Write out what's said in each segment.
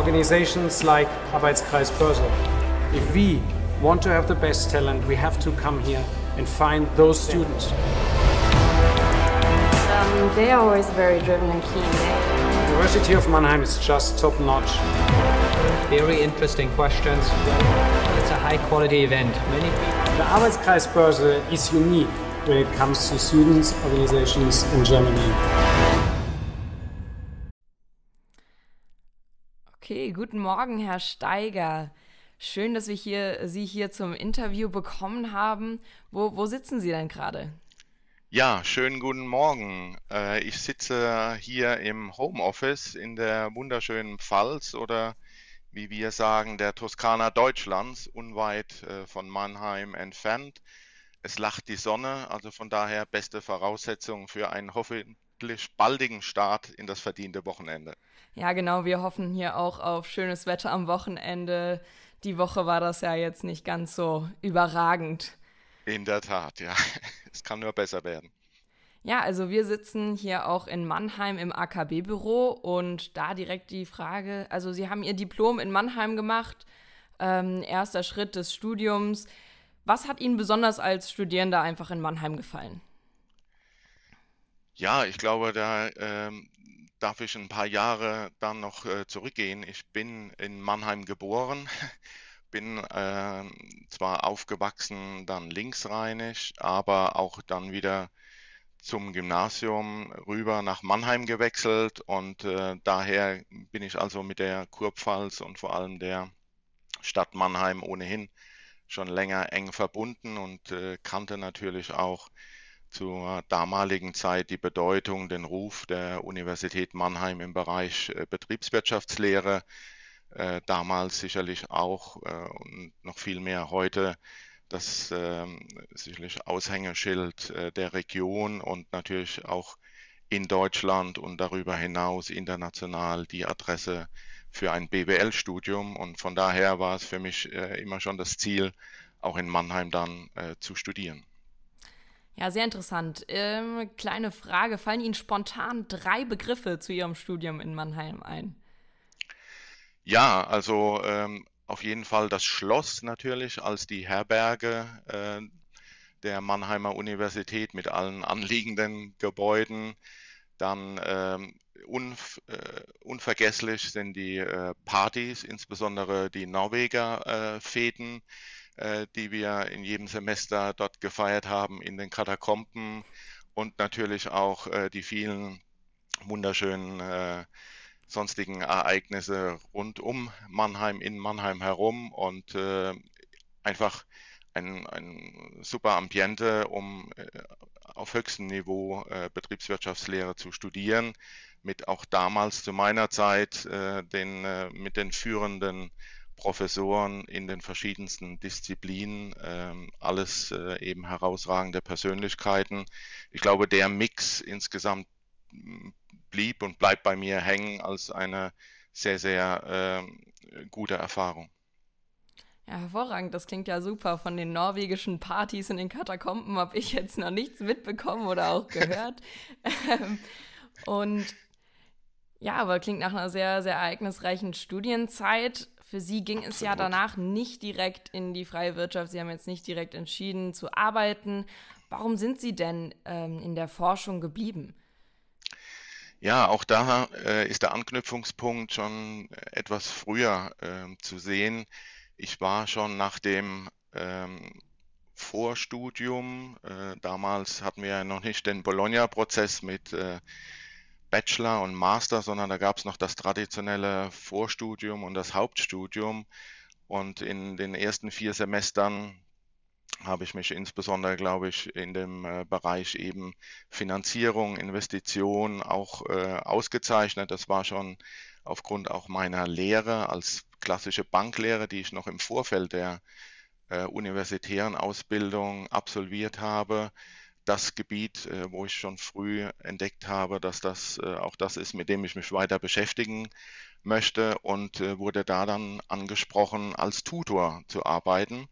organizations like Arbeitskreis Börse. If we want to have the best talent, we have to come here and find those students. Um, they are always very driven and keen. The University of Mannheim is just top notch. Very interesting questions. It's a high quality event. Many people. The Arbeitskreis Börse is unique when it comes to students, organizations in Germany. Okay, guten Morgen, Herr Steiger. Schön, dass wir hier, Sie hier zum Interview bekommen haben. Wo, wo sitzen Sie denn gerade? Ja, schönen guten Morgen. Äh, ich sitze hier im Homeoffice in der wunderschönen Pfalz oder wie wir sagen, der Toskana Deutschlands, unweit äh, von Mannheim entfernt. Es lacht die Sonne, also von daher beste Voraussetzungen für einen hoffentlich baldigen Start in das verdiente Wochenende. Ja, genau, wir hoffen hier auch auf schönes Wetter am Wochenende. Die Woche war das ja jetzt nicht ganz so überragend. In der Tat, ja. Es kann nur besser werden. Ja, also wir sitzen hier auch in Mannheim im AKB-Büro und da direkt die Frage, also Sie haben Ihr Diplom in Mannheim gemacht, ähm, erster Schritt des Studiums. Was hat Ihnen besonders als Studierender einfach in Mannheim gefallen? Ja, ich glaube, da ähm, darf ich ein paar Jahre dann noch äh, zurückgehen. Ich bin in Mannheim geboren, bin äh, zwar aufgewachsen dann linksrheinisch, aber auch dann wieder zum Gymnasium rüber nach Mannheim gewechselt und äh, daher bin ich also mit der Kurpfalz und vor allem der Stadt Mannheim ohnehin schon länger eng verbunden und äh, kannte natürlich auch zur damaligen Zeit die Bedeutung, den Ruf der Universität Mannheim im Bereich äh, Betriebswirtschaftslehre, äh, damals sicherlich auch äh, und noch viel mehr heute das ähm, sicherlich Aushängeschild der Region und natürlich auch in Deutschland und darüber hinaus international die Adresse für ein BWL-Studium. Und von daher war es für mich immer schon das Ziel, auch in Mannheim dann zu studieren. Ja, sehr interessant. Ähm, kleine Frage, fallen Ihnen spontan drei Begriffe zu Ihrem Studium in Mannheim ein? Ja, also ähm, auf jeden Fall das Schloss natürlich als die Herberge äh, der Mannheimer Universität mit allen anliegenden Gebäuden. Dann ähm, unf äh, unvergesslich sind die äh, Partys, insbesondere die Norweger äh, Feten, äh, die wir in jedem Semester dort gefeiert haben in den Katakomben und natürlich auch äh, die vielen wunderschönen sonstigen Ereignisse rund um Mannheim, in Mannheim herum und äh, einfach ein, ein super Ambiente, um äh, auf höchstem Niveau äh, Betriebswirtschaftslehre zu studieren, mit auch damals zu meiner Zeit äh, den, äh, mit den führenden Professoren in den verschiedensten Disziplinen, ähm, alles äh, eben herausragende Persönlichkeiten. Ich glaube, der Mix insgesamt blieb und bleibt bei mir hängen als eine sehr, sehr äh, gute Erfahrung. Ja, hervorragend. Das klingt ja super. Von den norwegischen Partys in den Katakomben habe ich jetzt noch nichts mitbekommen oder auch gehört. Ähm, und ja, aber klingt nach einer sehr, sehr ereignisreichen Studienzeit. Für Sie ging Absolut. es ja danach nicht direkt in die freie Wirtschaft. Sie haben jetzt nicht direkt entschieden zu arbeiten. Warum sind Sie denn ähm, in der Forschung geblieben? Ja, auch da äh, ist der Anknüpfungspunkt schon etwas früher äh, zu sehen. Ich war schon nach dem ähm, Vorstudium, äh, damals hatten wir ja noch nicht den Bologna-Prozess mit äh, Bachelor und Master, sondern da gab es noch das traditionelle Vorstudium und das Hauptstudium. Und in den ersten vier Semestern habe ich mich insbesondere, glaube ich, in dem äh, Bereich eben Finanzierung, Investition auch äh, ausgezeichnet. Das war schon aufgrund auch meiner Lehre als klassische Banklehre, die ich noch im Vorfeld der äh, universitären Ausbildung absolviert habe. Das Gebiet, äh, wo ich schon früh entdeckt habe, dass das äh, auch das ist, mit dem ich mich weiter beschäftigen möchte und äh, wurde da dann angesprochen, als Tutor zu arbeiten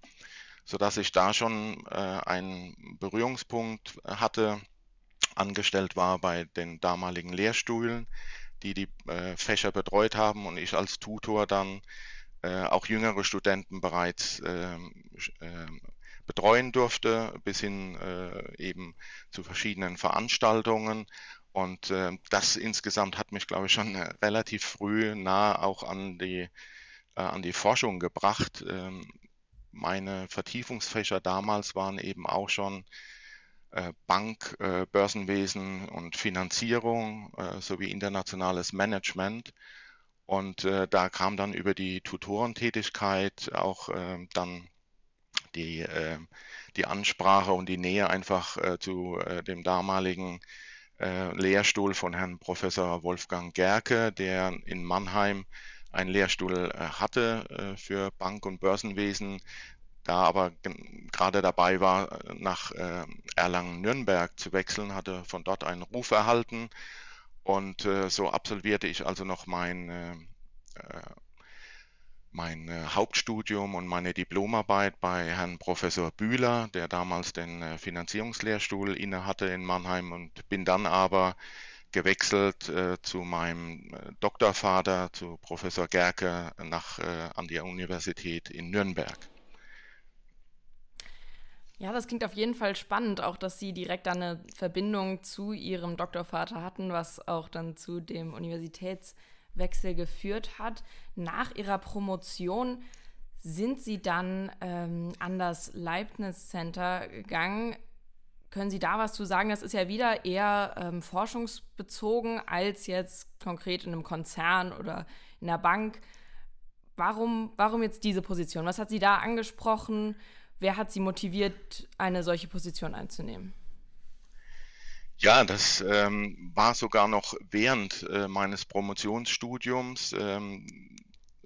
sodass ich da schon einen Berührungspunkt hatte, angestellt war bei den damaligen Lehrstühlen die die Fächer betreut haben und ich als Tutor dann auch jüngere Studenten bereits ähm, ähm, betreuen durfte, bis hin äh, eben zu verschiedenen Veranstaltungen. Und äh, das insgesamt hat mich, glaube ich, schon relativ früh nah auch an die, äh, an die Forschung gebracht. Ähm, meine Vertiefungsfächer damals waren eben auch schon äh, Bank, äh, Börsenwesen und Finanzierung äh, sowie internationales Management. Und da kam dann über die Tutorentätigkeit auch dann die, die Ansprache und die Nähe einfach zu dem damaligen Lehrstuhl von Herrn Professor Wolfgang Gerke, der in Mannheim einen Lehrstuhl hatte für Bank- und Börsenwesen, da aber gerade dabei war, nach äh, Erlangen-Nürnberg zu wechseln, hatte von dort einen Ruf erhalten. Und äh, so absolvierte ich also noch mein, äh, mein Hauptstudium und meine Diplomarbeit bei Herrn Professor Bühler, der damals den Finanzierungslehrstuhl innehatte in Mannheim und bin dann aber gewechselt äh, zu meinem Doktorvater, zu Professor Gerke, nach, äh, an die Universität in Nürnberg. Ja, das klingt auf jeden Fall spannend, auch dass Sie direkt eine Verbindung zu Ihrem Doktorvater hatten, was auch dann zu dem Universitätswechsel geführt hat. Nach Ihrer Promotion sind Sie dann ähm, an das Leibniz Center gegangen. Können Sie da was zu sagen? Das ist ja wieder eher ähm, forschungsbezogen als jetzt konkret in einem Konzern oder in der Bank. Warum, warum jetzt diese Position? Was hat Sie da angesprochen? Wer hat Sie motiviert, eine solche Position einzunehmen? Ja, das ähm, war sogar noch während äh, meines Promotionsstudiums. Ähm,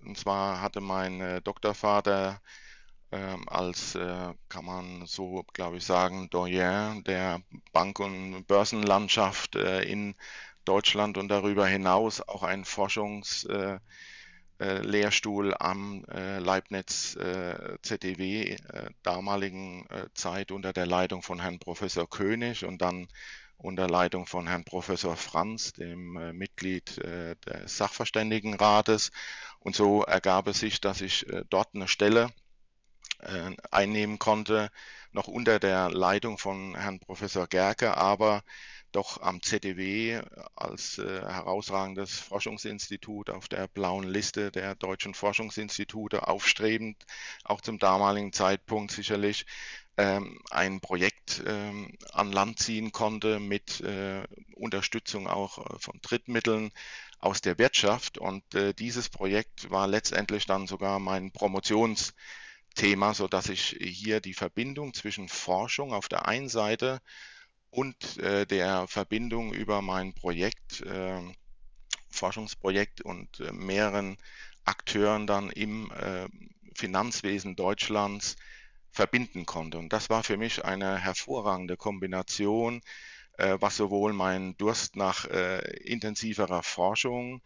und zwar hatte mein äh, Doktorvater ähm, als, äh, kann man so, glaube ich, sagen, Doyen der Bank- und Börsenlandschaft äh, in Deutschland und darüber hinaus auch ein Forschungs- äh, äh, am Leibniz ZDW damaligen Zeit unter der Leitung von Herrn Professor König und dann unter Leitung von Herrn Professor Franz, dem Mitglied des Sachverständigenrates. Und so ergab es sich, dass ich dort eine Stelle einnehmen konnte, noch unter der Leitung von Herrn Professor Gerke, aber doch am ZDW als äh, herausragendes Forschungsinstitut auf der blauen Liste der deutschen Forschungsinstitute aufstrebend, auch zum damaligen Zeitpunkt sicherlich ein Projekt ähm, an Land ziehen konnte mit äh, Unterstützung auch äh, von Drittmitteln aus der Wirtschaft. Und äh, dieses Projekt war letztendlich dann sogar mein Promotionsthema, so dass ich hier die Verbindung zwischen Forschung auf der einen Seite und der Verbindung über mein Projekt, äh, Forschungsprojekt und mehreren Akteuren dann im Finanzwesen Deutschlands verbinden konnte. Und das war für mich eine hervorragende Kombination, äh, was sowohl meinen Durst nach äh, intensiverer Forschung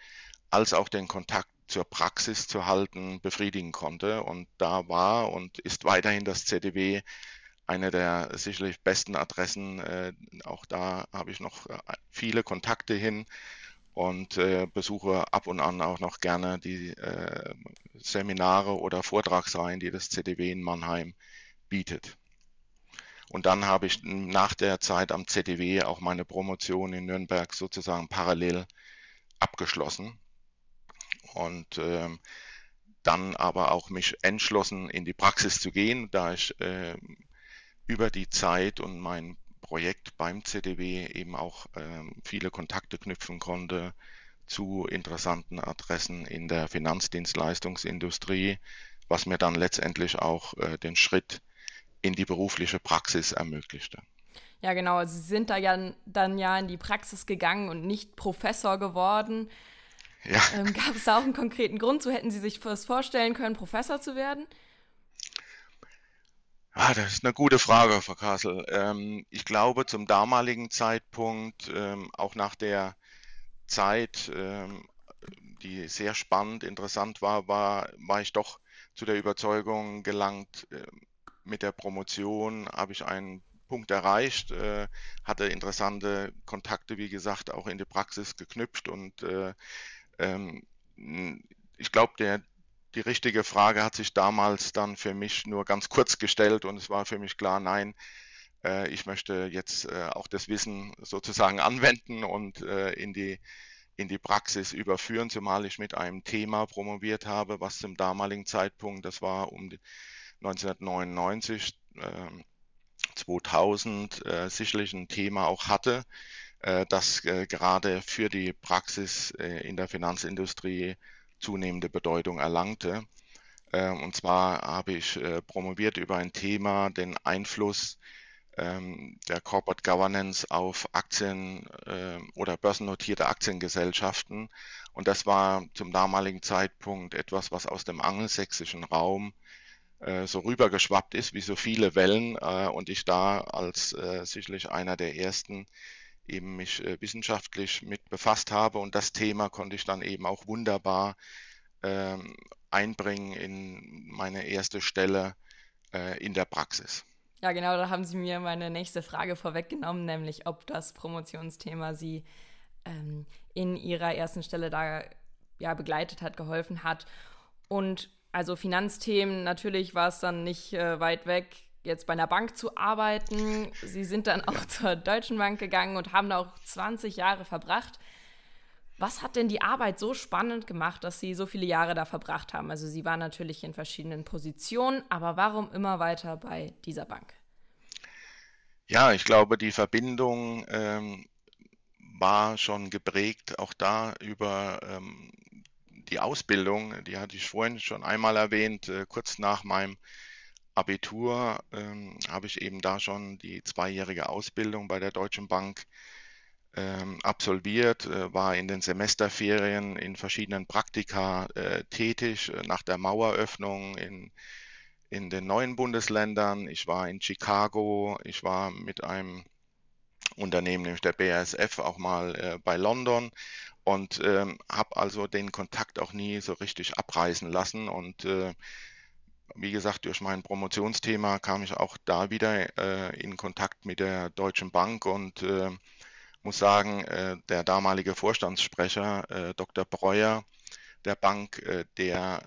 als auch den Kontakt zur Praxis zu halten befriedigen konnte. Und da war und ist weiterhin das ZDW eine der sicherlich besten Adressen. Äh, auch da habe ich noch äh, viele Kontakte hin und äh, besuche ab und an auch noch gerne die äh, Seminare oder Vortragsreihen, die das ZDW in Mannheim bietet. Und dann habe ich nach der Zeit am ZDW auch meine Promotion in Nürnberg sozusagen parallel abgeschlossen und ähm, dann aber auch mich entschlossen in die Praxis zu gehen, da ich äh, über die Zeit und mein Projekt beim ZDW eben auch ähm, viele Kontakte knüpfen konnte zu interessanten Adressen in der Finanzdienstleistungsindustrie, was mir dann letztendlich auch äh, den Schritt in die berufliche Praxis ermöglichte. Ja, genau. Sie sind da ja dann ja in die Praxis gegangen und nicht Professor geworden. Ja. Ähm, gab es da auch einen konkreten Grund zu? Hätten Sie sich das vorstellen können, Professor zu werden? Ah, das ist eine gute Frage, Frau Kassel. Ähm, ich glaube, zum damaligen Zeitpunkt, ähm, auch nach der Zeit, ähm, die sehr spannend, interessant war, war, war ich doch zu der Überzeugung gelangt, äh, mit der Promotion habe ich einen Punkt erreicht, äh, hatte interessante Kontakte, wie gesagt, auch in die Praxis geknüpft und äh, ähm, ich glaube, die richtige Frage hat sich damals dann für mich nur ganz kurz gestellt und es war für mich klar, nein, äh, ich möchte jetzt äh, auch das Wissen sozusagen anwenden und äh, in die in die Praxis überführen, zumal ich mit einem Thema promoviert habe, was zum damaligen Zeitpunkt, das war um 1999, 2000, sicherlich ein Thema auch hatte, das gerade für die Praxis in der Finanzindustrie zunehmende Bedeutung erlangte. Ähm, und zwar habe ich äh, promoviert über ein Thema, den Einfluss ähm, der Corporate Governance auf Aktien ähm, oder börsennotierte Aktiengesellschaften. Und das war zum damaligen Zeitpunkt etwas, was aus dem angelsächsischen Raum äh, so rübergeschwappt ist, wie so viele Wellen. Äh, und ich da als sicherlich einer der ersten eben mich äh, wissenschaftlich mit befasst habe und das Thema konnte ich dann eben auch wunderbar ähm, einbringen in meine erste Stelle äh, in der Praxis. Ja, genau, da haben Sie mir meine nächste Frage vorweggenommen, nämlich ob das Promotionsthema Sie ähm, in Ihrer ersten Stelle da ja, begleitet hat, geholfen hat. Und also Finanzthemen, natürlich war es dann nicht äh, weit weg jetzt bei einer Bank zu arbeiten. Sie sind dann auch zur Deutschen Bank gegangen und haben da auch 20 Jahre verbracht. Was hat denn die Arbeit so spannend gemacht, dass Sie so viele Jahre da verbracht haben? Also Sie waren natürlich in verschiedenen Positionen, aber warum immer weiter bei dieser Bank? Ja, ich glaube, die Verbindung ähm, war schon geprägt, auch da über ähm, die Ausbildung, die hatte ich vorhin schon einmal erwähnt, äh, kurz nach meinem Abitur ähm, habe ich eben da schon die zweijährige Ausbildung bei der Deutschen Bank ähm, absolviert, äh, war in den Semesterferien in verschiedenen Praktika äh, tätig, äh, nach der Maueröffnung in, in den neuen Bundesländern. Ich war in Chicago, ich war mit einem Unternehmen, nämlich der BASF, auch mal äh, bei London und ähm, habe also den Kontakt auch nie so richtig abreißen lassen und äh, wie gesagt, durch mein Promotionsthema kam ich auch da wieder äh, in Kontakt mit der Deutschen Bank und äh, muss sagen, äh, der damalige Vorstandssprecher, äh, Dr. Breuer der Bank, äh, der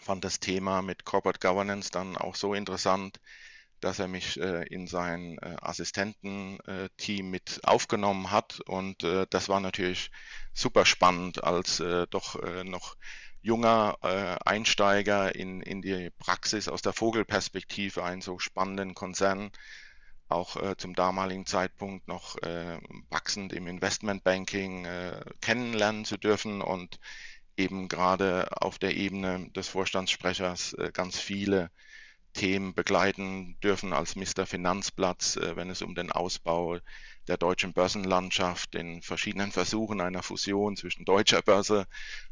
fand das Thema mit Corporate Governance dann auch so interessant, dass er mich in sein Assistententeam mit aufgenommen hat. Und das war natürlich super spannend, als doch noch junger äh, Einsteiger in, in die Praxis aus der Vogelperspektive einen so spannenden Konzern auch äh, zum damaligen Zeitpunkt noch äh, wachsend im Investmentbanking äh, kennenlernen zu dürfen und eben gerade auf der Ebene des Vorstandssprechers äh, ganz viele Themen begleiten dürfen als Mr. Finanzplatz, äh, wenn es um den Ausbau der deutschen Börsenlandschaft in verschiedenen Versuchen einer Fusion zwischen deutscher Börse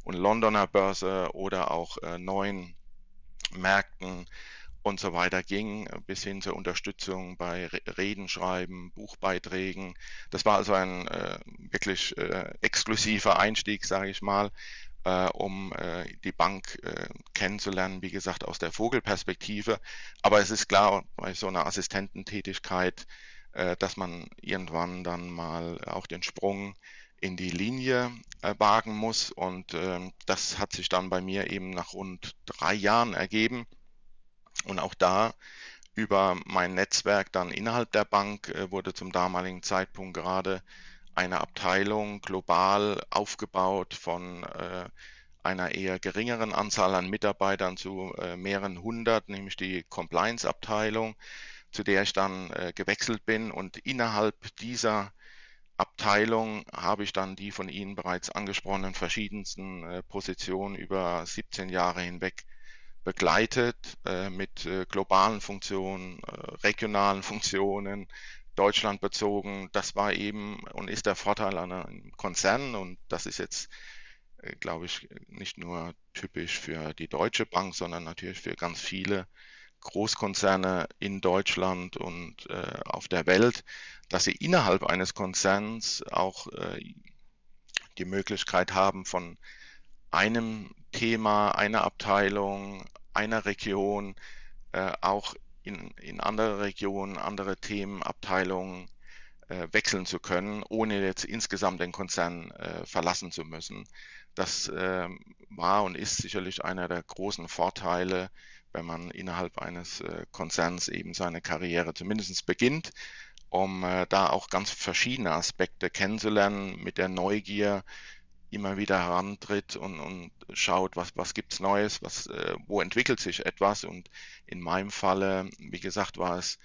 und Londoner Börse oder auch äh, neuen Märkten und so weiter ging, bis hin zur Unterstützung bei Redenschreiben, Buchbeiträgen. Das war also ein äh, wirklich exklusiver Einstieg, sage ich mal, äh, um äh, die Bank äh, kennenzulernen, wie gesagt, aus der Vogelperspektive. Aber es ist klar, bei so einer Assistententätigkeit äh, dass man irgendwann dann mal auch den Sprung in die Linie äh, wagen muss. Und ähm, das hat sich dann bei mir eben nach rund drei Jahren ergeben. Und auch da über mein Netzwerk dann innerhalb der Bank äh, wurde zum damaligen Zeitpunkt gerade eine Abteilung global aufgebaut von äh, einer eher geringeren Anzahl an Mitarbeitern zu äh, mehreren hundert, nämlich die Compliance-Abteilung zu der ich dann äh, gewechselt bin. Und innerhalb dieser Abteilung habe ich dann die von Ihnen bereits angesprochenen verschiedensten äh, Positionen über 17 Jahre hinweg begleitet äh, mit äh, globalen Funktionen, regionalen Funktionen, Deutschland bezogen. Das war eben und ist der Vorteil an einem Konzern und das ist jetzt, äh, glaube ich, nicht nur typisch für die Deutsche Bank, sondern natürlich für ganz viele Großkonzerne in Deutschland und äh, auf der Welt, dass sie innerhalb eines Konzerns auch äh, die Möglichkeit haben, von einem Thema, einer Abteilung, einer Region äh, auch in, in andere Regionen, andere Themenabteilungen äh, wechseln zu können, ohne jetzt insgesamt den Konzern äh, verlassen zu müssen. Das äh, war und ist sicherlich einer der großen Vorteile, wenn man innerhalb eines äh, Konzerns eben seine Karriere zumindest beginnt, um äh, da auch ganz verschiedene Aspekte kennenzulernen, mit der Neugier immer wieder herantritt und, und schaut, was, was gibt's Neues, was, äh, wo entwickelt sich etwas. Und in meinem Falle, wie gesagt, war es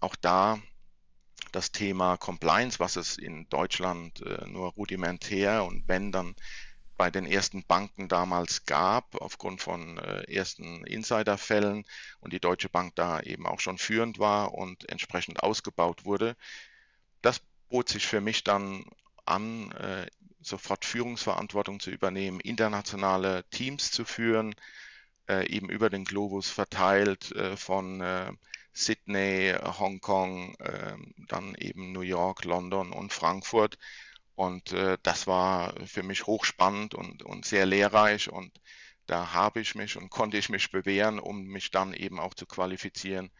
auch da das Thema Compliance, was es in Deutschland äh, nur rudimentär und wenn dann bei den ersten Banken damals gab, aufgrund von äh, ersten Insiderfällen und die Deutsche Bank da eben auch schon führend war und entsprechend ausgebaut wurde. Das bot sich für mich dann an, äh, sofort Führungsverantwortung zu übernehmen, internationale Teams zu führen, äh, eben über den Globus verteilt äh, von äh, Sydney, Hongkong, ähm, dann eben New York, London und Frankfurt. Und äh, das war für mich hochspannend und, und sehr lehrreich. Und da habe ich mich und konnte ich mich bewähren, um mich dann eben auch zu qualifizieren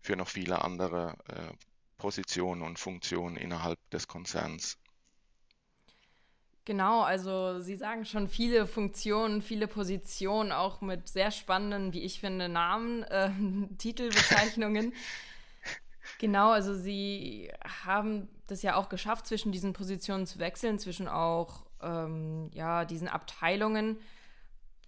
für noch viele andere äh, Positionen und Funktionen innerhalb des Konzerns. Genau, also Sie sagen schon viele Funktionen, viele Positionen, auch mit sehr spannenden, wie ich finde, Namen, äh, Titelbezeichnungen. genau, also Sie haben das ja auch geschafft, zwischen diesen Positionen zu wechseln, zwischen auch ähm, ja, diesen Abteilungen.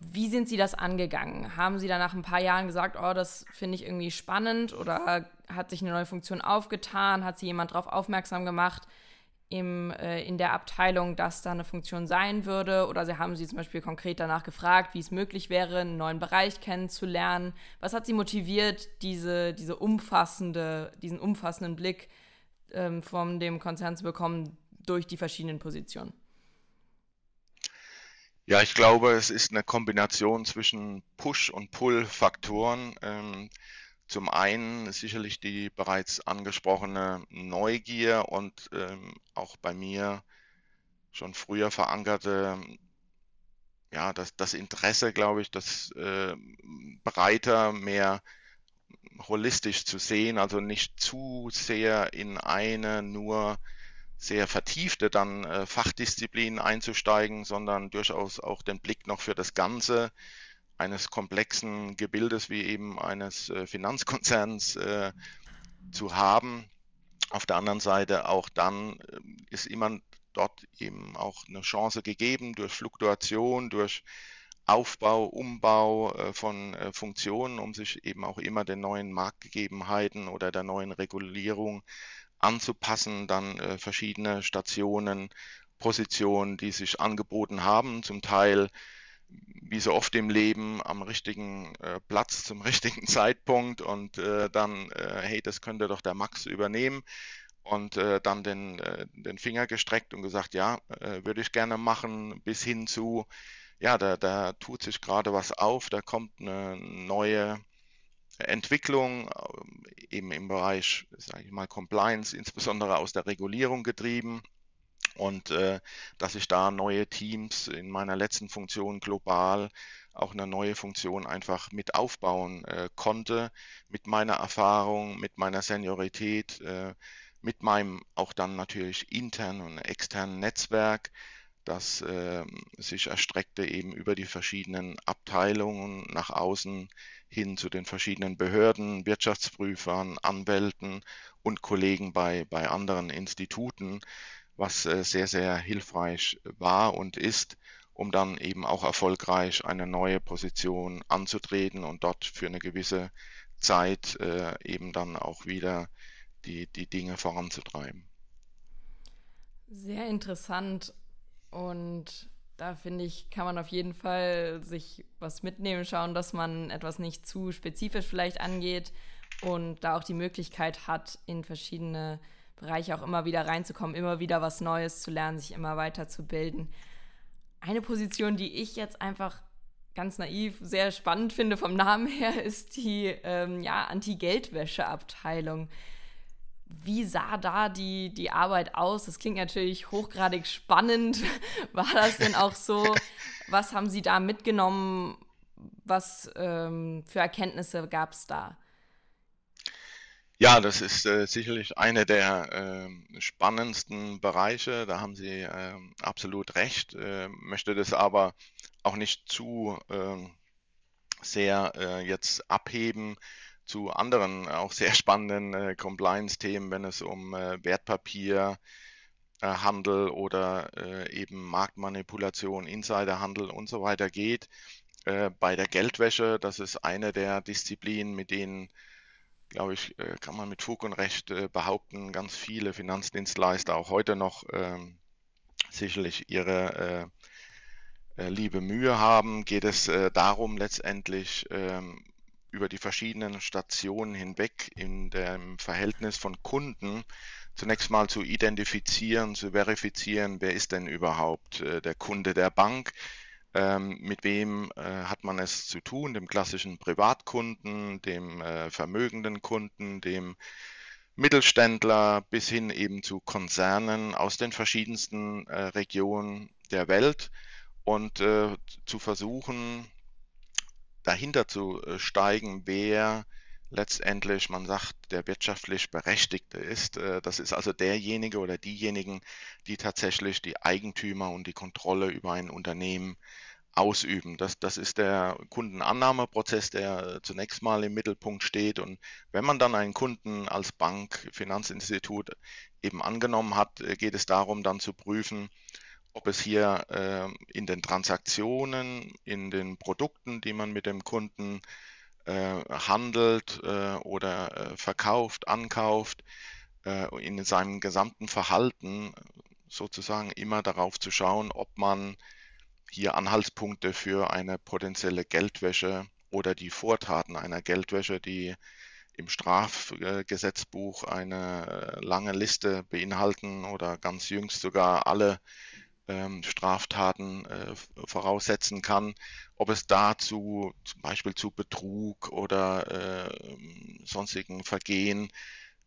Wie sind Sie das angegangen? Haben Sie da nach ein paar Jahren gesagt, oh, das finde ich irgendwie spannend oder hat sich eine neue Funktion aufgetan? Hat Sie jemand darauf aufmerksam gemacht? Im, äh, in der Abteilung, dass da eine Funktion sein würde? Oder sie haben Sie zum Beispiel konkret danach gefragt, wie es möglich wäre, einen neuen Bereich kennenzulernen? Was hat Sie motiviert, diese, diese umfassende, diesen umfassenden Blick ähm, von dem Konzern zu bekommen durch die verschiedenen Positionen? Ja, ich glaube, es ist eine Kombination zwischen Push- und Pull-Faktoren. Ähm, zum einen sicherlich die bereits angesprochene Neugier und ähm, auch bei mir schon früher verankerte, ja, das, das Interesse, glaube ich, das äh, breiter, mehr holistisch zu sehen, also nicht zu sehr in eine nur sehr vertiefte dann äh, Fachdisziplin einzusteigen, sondern durchaus auch den Blick noch für das Ganze eines komplexen Gebildes wie eben eines äh, Finanzkonzerns äh, zu haben. Auf der anderen Seite auch dann äh, ist immer dort eben auch eine Chance gegeben durch Fluktuation, durch Aufbau, Umbau äh, von Funktionen, um sich eben auch immer den neuen Marktgegebenheiten oder der neuen Regulierung anzupassen, dann verschiedene Stationen, Positionen, die sich angeboten haben, zum Teil wie so oft im Leben am richtigen äh, Platz zum richtigen Zeitpunkt und äh, dann, äh, hey, das könnte doch der Max übernehmen und äh, dann den, äh, den Finger gestreckt und gesagt, ja, äh, würde ich gerne machen, bis hin zu, ja, da, da tut sich gerade was auf, da kommt eine neue Entwicklung, eben im Bereich, sage ich mal, Compliance, insbesondere aus der Regulierung getrieben und äh, dass ich da neue Teams in meiner letzten Funktion global auch eine neue Funktion einfach mit aufbauen äh, konnte, mit meiner Erfahrung, mit meiner Seniorität, äh, mit meinem auch dann natürlich internen und externen Netzwerk, das äh, sich erstreckte eben über die verschiedenen Abteilungen nach außen hin zu den verschiedenen Behörden, Wirtschaftsprüfern, Anwälten und Kollegen bei, bei anderen Instituten was äh, sehr, sehr hilfreich war und ist, um dann eben auch erfolgreich eine neue Position anzutreten und dort für eine gewisse Zeit äh, eben dann auch wieder die, die Dinge voranzutreiben. Sehr interessant und da finde ich, kann man auf jeden Fall sich was mitnehmen, schauen, dass man etwas nicht zu spezifisch vielleicht angeht und da auch die Möglichkeit hat, in verschiedene Bereiche auch immer wieder reinzukommen, immer wieder was Neues zu lernen, sich immer weiterzubilden. Eine Position, die ich jetzt einfach ganz naiv sehr spannend finde vom Namen her, ist die ähm, ja, Anti-Geldwäsche-Abteilung. Wie sah da die, die Arbeit aus? Das klingt natürlich hochgradig spannend. War das denn auch so? Was haben Sie da mitgenommen? Was ähm, für Erkenntnisse gab es da? Ja, das ist äh, sicherlich eine der äh, spannendsten Bereiche. Da haben Sie äh, absolut recht. Äh, möchte das aber auch nicht zu ähm, sehr äh, jetzt abheben zu anderen auch sehr spannenden äh, Compliance-Themen, wenn es um Wertpapier, Handel oder eben Marktmanipulation, Insiderhandel und so weiter geht. Bei der Geldwäsche, das ist eine der Disziplinen, mit denen glaube ich, äh, kann man mit Fug und Recht äh, behaupten, ganz viele Finanzdienstleister auch heute noch ähm, sicherlich ihre äh, liebe Mühe haben, geht es darum, letztendlich ähm, über die verschiedenen Stationen hinweg in dem Verhältnis von Kunden zunächst mal zu identifizieren, zu verifizieren, wer ist denn überhaupt der Kunde der Bank, ähm, mit wem äh, hat man es zu tun? Dem klassischen Privatkunden, dem äh, vermögenden Kunden, dem Mittelständler bis hin eben zu Konzernen aus den verschiedensten äh, Regionen der Welt und äh, zu versuchen, dahinter zu äh, steigen, wer letztendlich, man sagt, der wirtschaftlich Berechtigte ist. Äh, das ist also derjenige oder diejenigen, die tatsächlich die Eigentümer und die Kontrolle über ein Unternehmen ausüben. Das, das ist der Kundenannahmeprozess, der zunächst mal im Mittelpunkt steht. Und wenn man dann einen Kunden als Bank, Finanzinstitut eben angenommen hat, äh, geht es darum, dann zu prüfen, ob es hier äh, in den Transaktionen, in den Produkten, die man mit dem Kunden äh, handelt äh, oder äh, verkauft, ankauft, in seinem gesamten Verhalten sozusagen immer darauf zu schauen, ob man hier Anhaltspunkte für eine potenzielle Geldwäsche oder die Vortaten einer Geldwäsche, die im Strafgesetzbuch eine lange Liste beinhalten oder ganz jüngst sogar alle ähm, Straftaten äh, voraussetzen kann, ob es dazu zum Beispiel zu Betrug oder äh, sonstigen Vergehen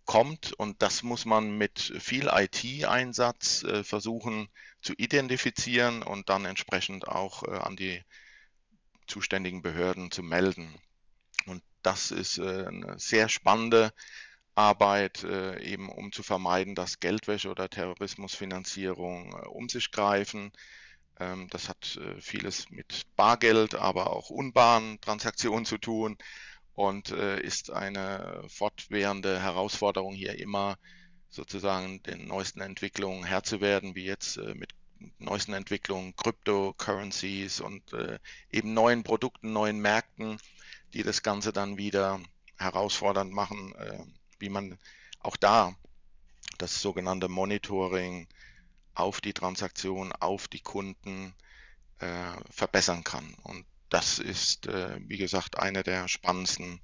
kommt. Und das muss man mit viel IT-Einsatz äh, versuchen zu identifizieren und dann entsprechend auch äh, an die zuständigen Behörden zu melden. Und das ist äh, eine sehr spannende Arbeit, äh, eben um zu vermeiden, dass Geldwäsche oder Terrorismusfinanzierung äh, um sich greifen. Ähm, das hat äh, vieles mit Bargeld, aber auch unbaren Transaktionen zu tun und ist eine fortwährende Herausforderung hier immer sozusagen den neuesten Entwicklungen Herr zu werden, wie jetzt mit neuesten Entwicklungen, Cryptocurrencies und eben neuen Produkten, neuen Märkten, die das Ganze dann wieder herausfordernd machen, wie man auch da das sogenannte Monitoring auf die Transaktion, auf die Kunden äh, verbessern kann. Und das ist, äh, wie gesagt, eine der spannendsten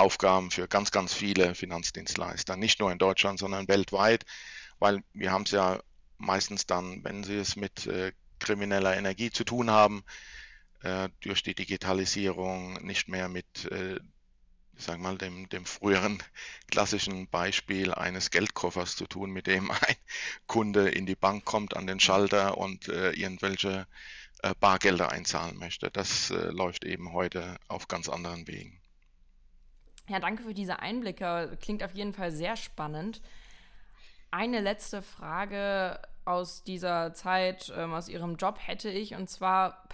Aufgaben für ganz, ganz viele Finanzdienstleister, nicht nur in Deutschland, sondern weltweit, weil wir haben es ja meistens dann, wenn sie es mit äh, krimineller Energie zu tun haben, äh, durch die Digitalisierung nicht mehr mit äh, ich sag mal, dem, dem früheren klassischen Beispiel eines Geldkoffers zu tun, mit dem ein Kunde in die Bank kommt an den Schalter und äh, irgendwelche äh, Bargelder einzahlen möchte. Das äh, läuft eben heute auf ganz anderen Wegen. Ja, danke für diese Einblicke. Klingt auf jeden Fall sehr spannend. Eine letzte Frage aus dieser Zeit, ähm, aus ihrem Job hätte ich, und zwar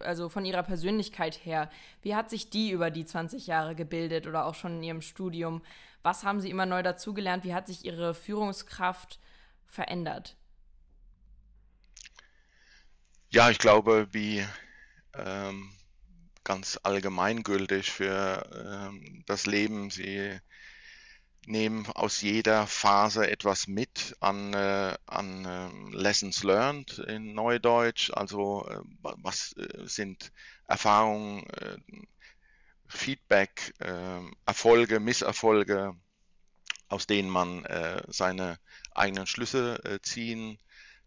also von ihrer Persönlichkeit her. Wie hat sich die über die 20 Jahre gebildet oder auch schon in ihrem Studium? Was haben sie immer neu dazugelernt? Wie hat sich ihre Führungskraft verändert? Ja, ich glaube, wie ähm, ganz allgemeingültig für ähm, das Leben. Sie nehmen aus jeder Phase etwas mit an, äh, an äh, Lessons learned in Neudeutsch. Also äh, was äh, sind Erfahrungen, äh, Feedback, ähm, Erfolge, Misserfolge, aus denen man äh, seine eigenen Schlüsse ziehen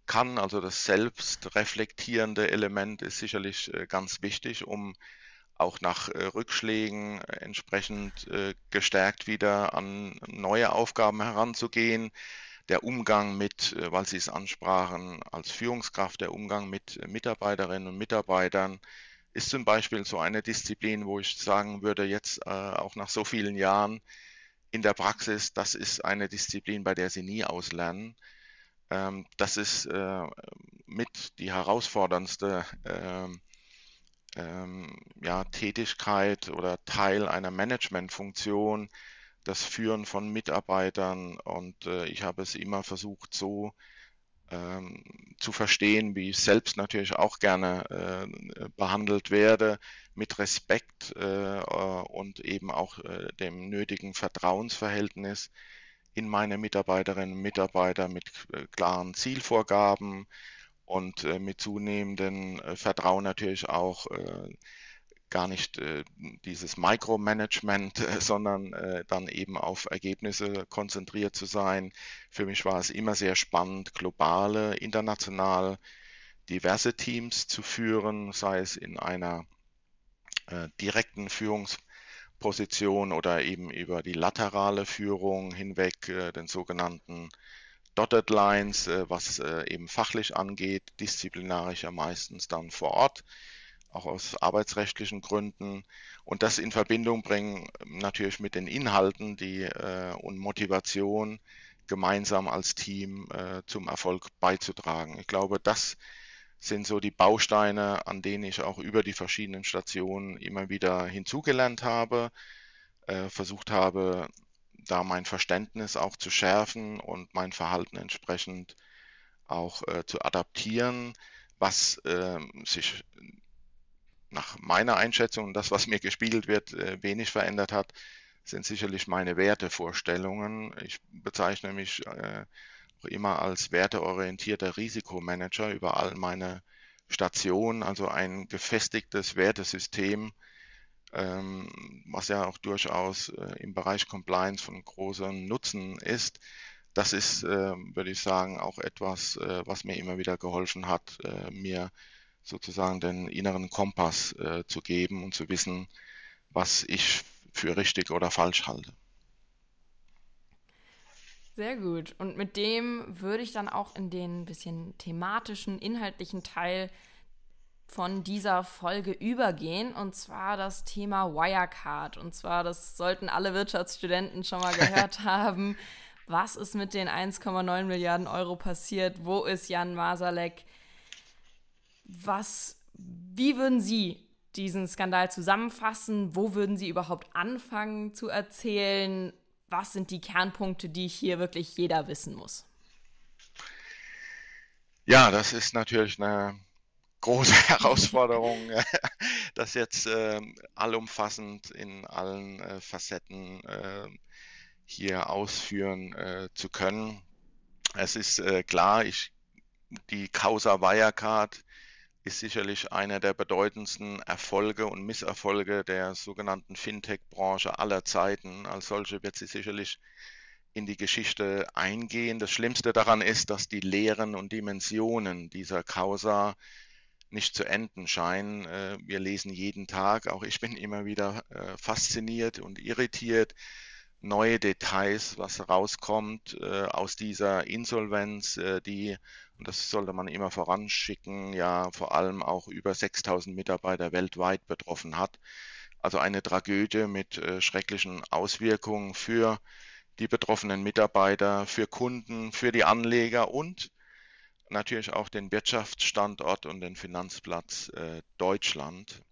kann. Also das selbstreflektierende Element ist sicherlich ganz wichtig, um auch nach äh, Rückschlägen äh, entsprechend äh, gestärkt wieder an neue Aufgaben heranzugehen. Der Umgang mit, weil Sie es ansprachen, als Führungskraft, der Umgang mit Mitarbeiterinnen und Mitarbeitern ist zum Beispiel so eine Disziplin, wo ich sagen würde, jetzt auch nach so vielen Jahren in der Praxis, das ist eine Disziplin, bei der sie nie auslernen. Ähm, das ist äh, mit die herausforderndste ähm, ja, Tätigkeit oder Teil einer Managementfunktion, das Führen von Mitarbeitern. Und äh, ich habe es immer versucht, so ähm, zu verstehen, wie ich selbst natürlich auch gerne äh, behandelt werde, mit Respekt äh, und eben auch äh, dem nötigen Vertrauensverhältnis in meine Mitarbeiterinnen und Mitarbeiter mit äh, klaren Zielvorgaben und äh, mit zunehmendem äh, Vertrauen natürlich auch gar nicht äh, dieses Micromanagement, äh, sondern äh, dann eben auf Ergebnisse konzentriert zu sein. Für mich war es immer sehr spannend, globale, international diverse Teams zu führen, sei es in einer äh, direkten Führungsposition oder eben über die laterale Führung hinweg, äh, den sogenannten Dotted Lines, äh, was eben fachlich angeht, disziplinarisch ja meistens dann vor Ort auch aus arbeitsrechtlichen Gründen und das in Verbindung bringen natürlich mit den Inhalten die äh, und Motivation gemeinsam als Team äh, zum Erfolg beizutragen. Ich glaube, das sind so die Bausteine, an denen ich auch über die verschiedenen Stationen immer wieder hinzugelernt habe, äh, versucht habe, da mein Verständnis auch zu schärfen und mein Verhalten entsprechend auch äh, zu adaptieren, was äh, sich nach meiner Einschätzung und das, was mir gespiegelt wird, äh, wenig verändert hat, sind sicherlich meine Wertevorstellungen. Ich bezeichne mich äh, auch immer als werteorientierter Risikomanager über all meine Stationen, also ein gefestigtes Wertesystem, was ja auch durchaus äh, im Bereich Compliance von großem Nutzen ist. Das ist, würde ich sagen, auch etwas, was mir immer wieder geholfen hat, mir sozusagen den inneren Kompass äh, zu geben und zu wissen, was ich für richtig oder falsch halte. Sehr gut. Und mit dem würde ich dann auch in den bisschen thematischen, inhaltlichen Teil von dieser Folge übergehen, und zwar das Thema Wirecard. Und zwar, das sollten alle Wirtschaftsstudenten schon mal gehört haben. Was ist mit den 1,9 Milliarden Euro passiert? Wo ist Jan Masalek? Was, wie würden Sie diesen Skandal zusammenfassen? Wo würden Sie überhaupt anfangen zu erzählen? Was sind die Kernpunkte, die hier wirklich jeder wissen muss? Ja, das ist natürlich eine große Herausforderung, das jetzt äh, allumfassend in allen äh, Facetten äh, hier ausführen äh, zu können. Es ist äh, klar, ich, die Causa Wirecard ist sicherlich einer der bedeutendsten Erfolge und Misserfolge der sogenannten Fintech-Branche aller Zeiten. Als solche wird sie sicherlich in die Geschichte eingehen. Das Schlimmste daran ist, dass die Lehren und Dimensionen dieser Causa nicht zu enden scheinen. Äh, wir lesen jeden Tag, auch ich bin immer wieder äh, fasziniert und irritiert, neue Details, was rauskommt äh, aus dieser Insolvenz, die und das sollte man immer voranschicken, ja vor allem auch über 6000 Mitarbeiter weltweit betroffen hat. Also eine Tragödie mit schrecklichen Auswirkungen für die betroffenen Mitarbeiter, für Kunden, für die Anleger und natürlich auch den Wirtschaftsstandort und den Finanzplatz äh, Deutschland.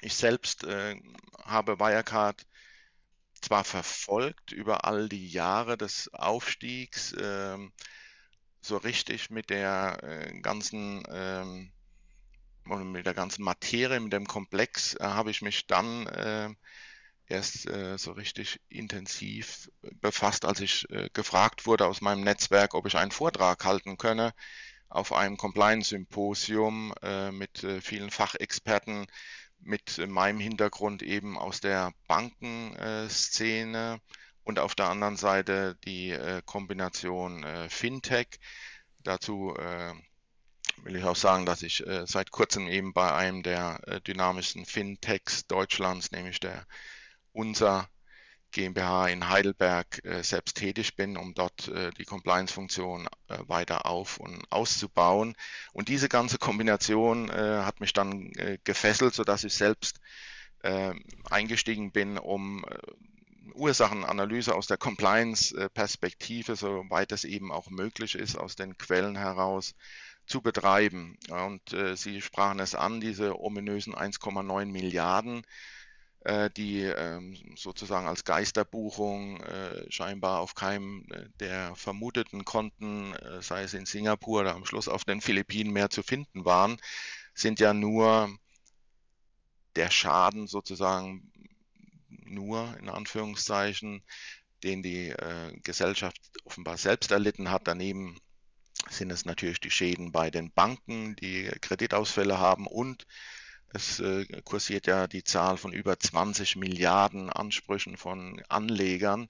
Ich selbst äh, habe Wirecard zwar verfolgt über all die Jahre des Aufstiegs, ähm, so richtig mit der äh, ganzen ähm, mit der ganzen Materie, mit dem Komplex äh, habe ich mich dann äh, erst äh, so richtig intensiv befasst, als ich äh, gefragt wurde aus meinem Netzwerk, ob ich einen Vortrag halten könne auf einem Compliance-Symposium äh, mit vielen Fachexperten, mit meinem Hintergrund eben aus der Bankenszene und auf der anderen Seite die äh, Kombination äh, Fintech. Dazu äh, will ich auch sagen, dass ich äh, seit kurzem eben bei einem der äh, dynamischsten Fintechs Deutschlands, nämlich der unser GmbH in Heidelberg äh, selbst tätig bin, um dort die Compliance-Funktion weiter auf und auszubauen. Und diese ganze Kombination hat mich dann gefesselt, sodass ich selbst eingestiegen bin, um Ursachenanalyse aus der Compliance-Perspektive, soweit es eben auch möglich ist, aus den Quellen heraus zu betreiben. Und äh, Sie sprachen es an, diese ominösen 1,9 Milliarden, äh, die ähm, sozusagen als Geisterbuchung äh, scheinbar auf keinem äh, der vermuteten Konten, äh, sei es in Singapur oder am Schluss auf den Philippinen, mehr zu finden waren, sind ja nur der Schaden sozusagen nur in Anführungszeichen, den die äh, Gesellschaft offenbar selbst erlitten hat. Daneben sind es natürlich die Schäden bei den Banken, die Kreditausfälle haben und es äh, kursiert ja die Zahl von über 20 Milliarden Ansprüchen von Anlegern,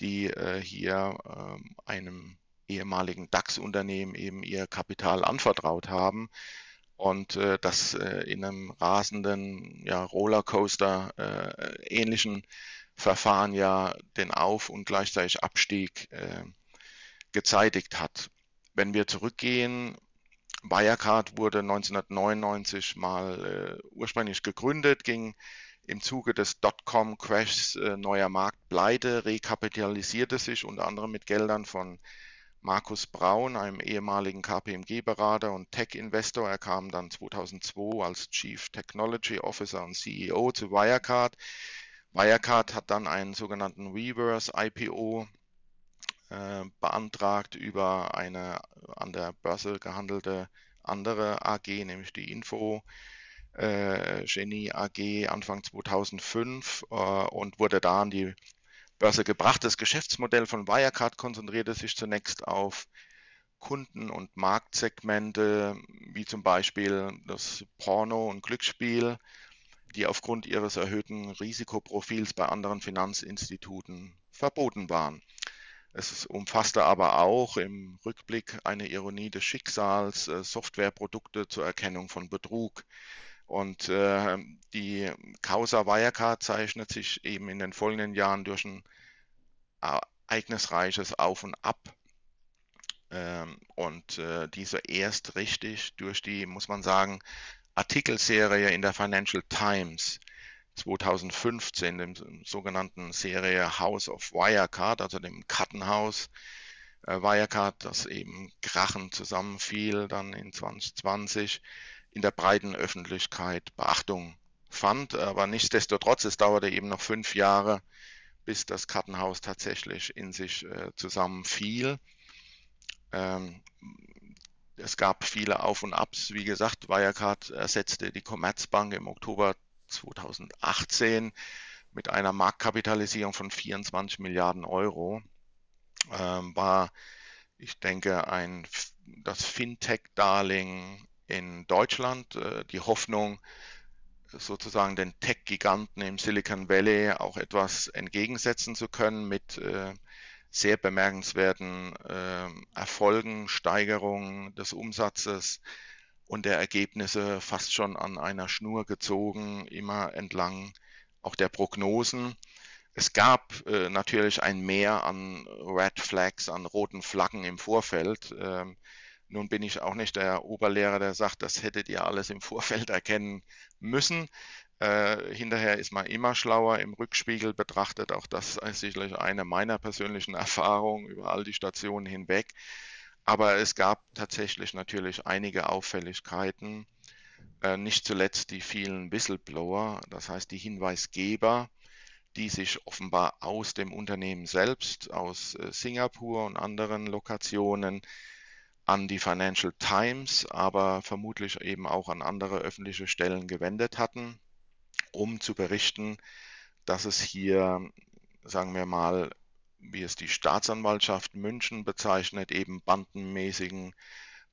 die äh, hier äh, einem ehemaligen DAX-Unternehmen eben ihr Kapital anvertraut haben und äh, das äh, in einem rasenden ja, Rollercoaster äh, ähnlichen Verfahren ja den Auf- und gleichzeitig Abstieg äh, gezeitigt hat. Wenn wir zurückgehen, Wirecard wurde 1999 mal äh, ursprünglich gegründet, ging im Zuge des Dotcom-Crashs äh, neuer Markt pleite, rekapitalisierte sich unter anderem mit Geldern von Markus Braun, einem ehemaligen KPMG-Berater und Tech-Investor. Er kam dann 2002 als Chief Technology Officer und CEO zu Wirecard. Wirecard hat dann einen sogenannten Reverse IPO äh, beantragt über eine an der Börse gehandelte andere AG, nämlich die Info äh, Genie AG Anfang 2005 äh, und wurde da an die Börse gebracht. Das Geschäftsmodell von Wirecard konzentrierte sich zunächst auf Kunden- und Marktsegmente, wie zum Beispiel das Porno- und Glücksspiel, die aufgrund ihres erhöhten Risikoprofils bei anderen Finanzinstituten verboten waren. Es umfasste aber auch im Rückblick eine Ironie des Schicksals, äh, Softwareprodukte zur Erkennung von Betrug. Und äh, die Causa Wirecard zeichnet sich eben in den folgenden Jahren durch ein ereignisreiches Auf und Ab. Ähm, und äh, diese erst richtig durch die, muss man sagen, Artikelserie in der Financial Times 2015, dem sogenannten Serie House of Wirecard, also dem Kartenhaus äh, Wirecard, das eben krachend zusammenfiel dann in 2020 in der breiten Öffentlichkeit Beachtung fand. Aber nichtsdestotrotz, es dauerte eben noch fünf Jahre, bis das Kartenhaus tatsächlich in sich äh, zusammenfiel. Ähm, es gab viele Auf und Abs. Wie gesagt, Wirecard ersetzte die Commerzbank im Oktober 2018 mit einer Marktkapitalisierung von 24 Milliarden Euro. Ähm, war, ich denke, ein, das Fintech-Darling in Deutschland äh, die Hoffnung, sozusagen den Tech-Giganten im Silicon Valley auch etwas entgegensetzen zu können mit äh, sehr bemerkenswerten äh, Erfolgen, Steigerungen des Umsatzes und der Ergebnisse fast schon an einer Schnur gezogen, immer entlang auch der Prognosen. Es gab äh, natürlich ein Mehr an Red Flags, an roten Flaggen im Vorfeld. Ähm, nun bin ich auch nicht der Oberlehrer, der sagt, das hättet ihr alles im Vorfeld erkennen müssen. Äh, hinterher ist man immer schlauer im Rückspiegel betrachtet. Auch das ist sicherlich eine meiner persönlichen Erfahrungen über all die Stationen hinweg. Aber es gab tatsächlich natürlich einige Auffälligkeiten, äh, nicht zuletzt die vielen Whistleblower, das heißt die Hinweisgeber, die sich offenbar aus dem Unternehmen selbst, aus äh, Singapur und anderen Lokationen an die Financial Times, aber vermutlich eben auch an andere öffentliche Stellen gewendet hatten, um zu berichten, dass es hier, sagen wir mal, wie es die Staatsanwaltschaft München bezeichnet, eben bandenmäßigen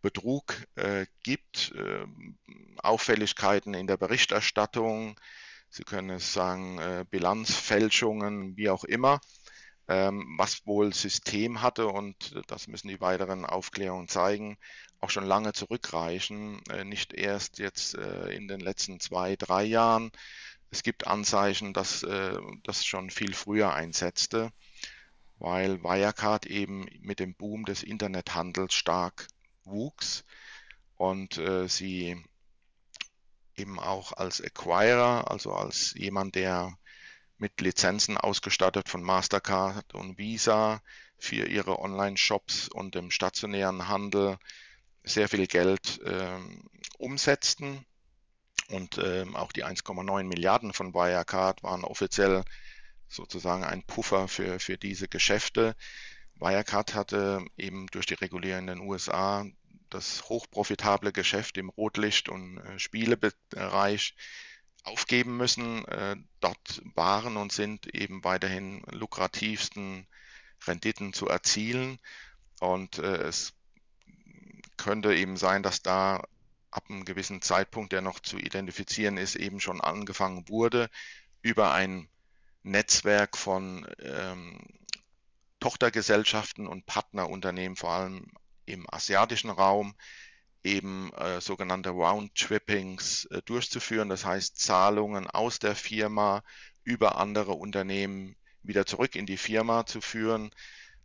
Betrug äh, gibt, äh, Auffälligkeiten in der Berichterstattung, Sie können es sagen, äh, Bilanzfälschungen, wie auch immer ähm, was wohl System hatte und das müssen die weiteren Aufklärungen zeigen, auch schon lange zurückreichen, äh, nicht erst jetzt äh, in den letzten zwei, drei Jahren. Es gibt Anzeichen, dass äh, das schon viel früher einsetzte, weil Wirecard eben mit dem Boom des Internethandels stark wuchs und äh, sie eben auch als Acquirer, also als jemand, der mit Lizenzen ausgestattet von Mastercard und Visa für ihre Online-Shops und im stationären Handel sehr viel Geld ähm, umsetzten. Und ähm, auch die 1,9 Milliarden von Wirecard waren offiziell sozusagen ein Puffer für, für diese Geschäfte. Wirecard hatte eben durch die Regulierung in den USA das hochprofitable Geschäft im Rotlicht- und äh, Spielebereich aufgeben müssen. Äh, dort waren und sind eben weiterhin lukrativsten Renditen zu erzielen. Und äh, es könnte eben sein, dass da ab einem gewissen Zeitpunkt, der noch zu identifizieren ist, eben schon angefangen wurde, über ein Netzwerk von ähm, Tochtergesellschaften und Partnerunternehmen, vor allem im asiatischen Raum, eben äh, sogenannte Roundtrippings äh, durchzuführen, das heißt Zahlungen aus der Firma über andere Unternehmen wieder zurück in die Firma zu führen.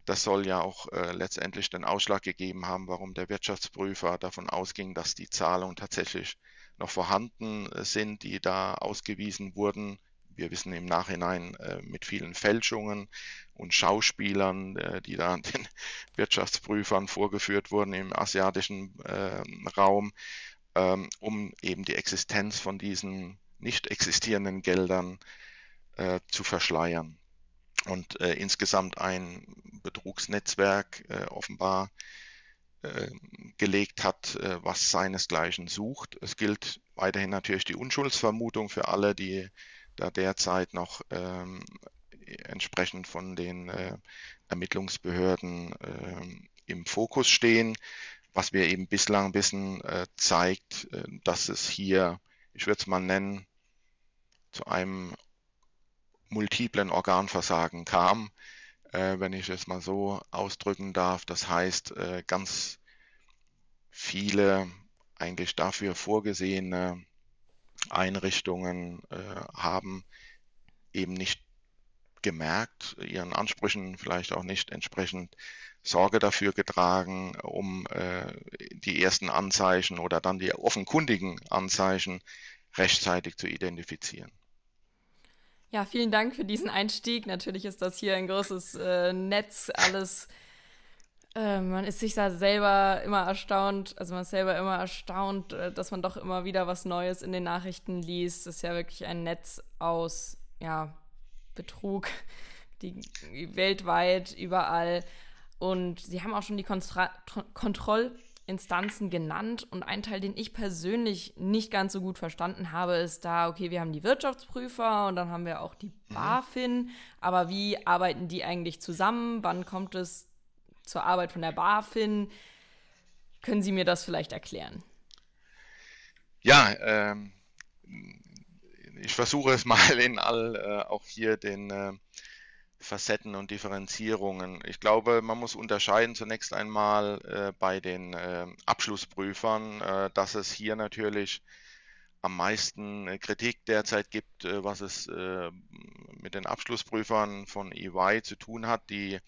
Das soll ja auch äh, letztendlich den Ausschlag gegeben haben, warum der Wirtschaftsprüfer davon ausging, dass die Zahlungen tatsächlich noch vorhanden äh, sind, die da ausgewiesen wurden. Wir wissen im Nachhinein äh, mit vielen Fälschungen und Schauspielern, äh, die da den Wirtschaftsprüfern vorgeführt wurden im asiatischen äh, Raum, ähm, um eben die Existenz von diesen nicht existierenden Geldern äh, zu verschleiern und äh, insgesamt ein Betrugsnetzwerk äh, offenbar äh, gelegt hat, was seinesgleichen sucht. Es gilt weiterhin natürlich die Unschuldsvermutung für alle, die da derzeit noch ähm, entsprechend von den äh, Ermittlungsbehörden ähm, im Fokus stehen. Was wir eben bislang wissen, äh, zeigt, dass es hier, ich würde es mal nennen, zu einem multiplen Organversagen kam, äh, wenn ich es mal so ausdrücken darf. Das heißt, äh, ganz viele eigentlich dafür vorgesehene Einrichtungen äh, haben eben nicht gemerkt, ihren Ansprüchen vielleicht auch nicht entsprechend Sorge dafür getragen, um äh, die ersten Anzeichen oder dann die offenkundigen Anzeichen rechtzeitig zu identifizieren. Ja, vielen Dank für diesen Einstieg. Natürlich ist das hier ein großes äh, Netz, alles. Äh, man ist sich da selber immer erstaunt, also man ist selber immer erstaunt, äh, dass man doch immer wieder was Neues in den Nachrichten liest. Das ist ja wirklich ein Netz aus, ja, Betrug, die weltweit, überall. Und sie haben auch schon die Konstra Kontroll- Instanzen genannt und ein Teil, den ich persönlich nicht ganz so gut verstanden habe, ist da, okay, wir haben die Wirtschaftsprüfer und dann haben wir auch die mhm. BaFin, aber wie arbeiten die eigentlich zusammen? Wann kommt es zur Arbeit von der BaFin? Können Sie mir das vielleicht erklären? Ja, ähm, ich versuche es mal in all äh, auch hier den äh, Facetten und Differenzierungen. Ich glaube, man muss unterscheiden zunächst einmal äh, bei den äh, Abschlussprüfern, äh, dass es hier natürlich am meisten äh, Kritik derzeit gibt, äh, was es mit den Abschlussprüfern von EY zu tun hat, die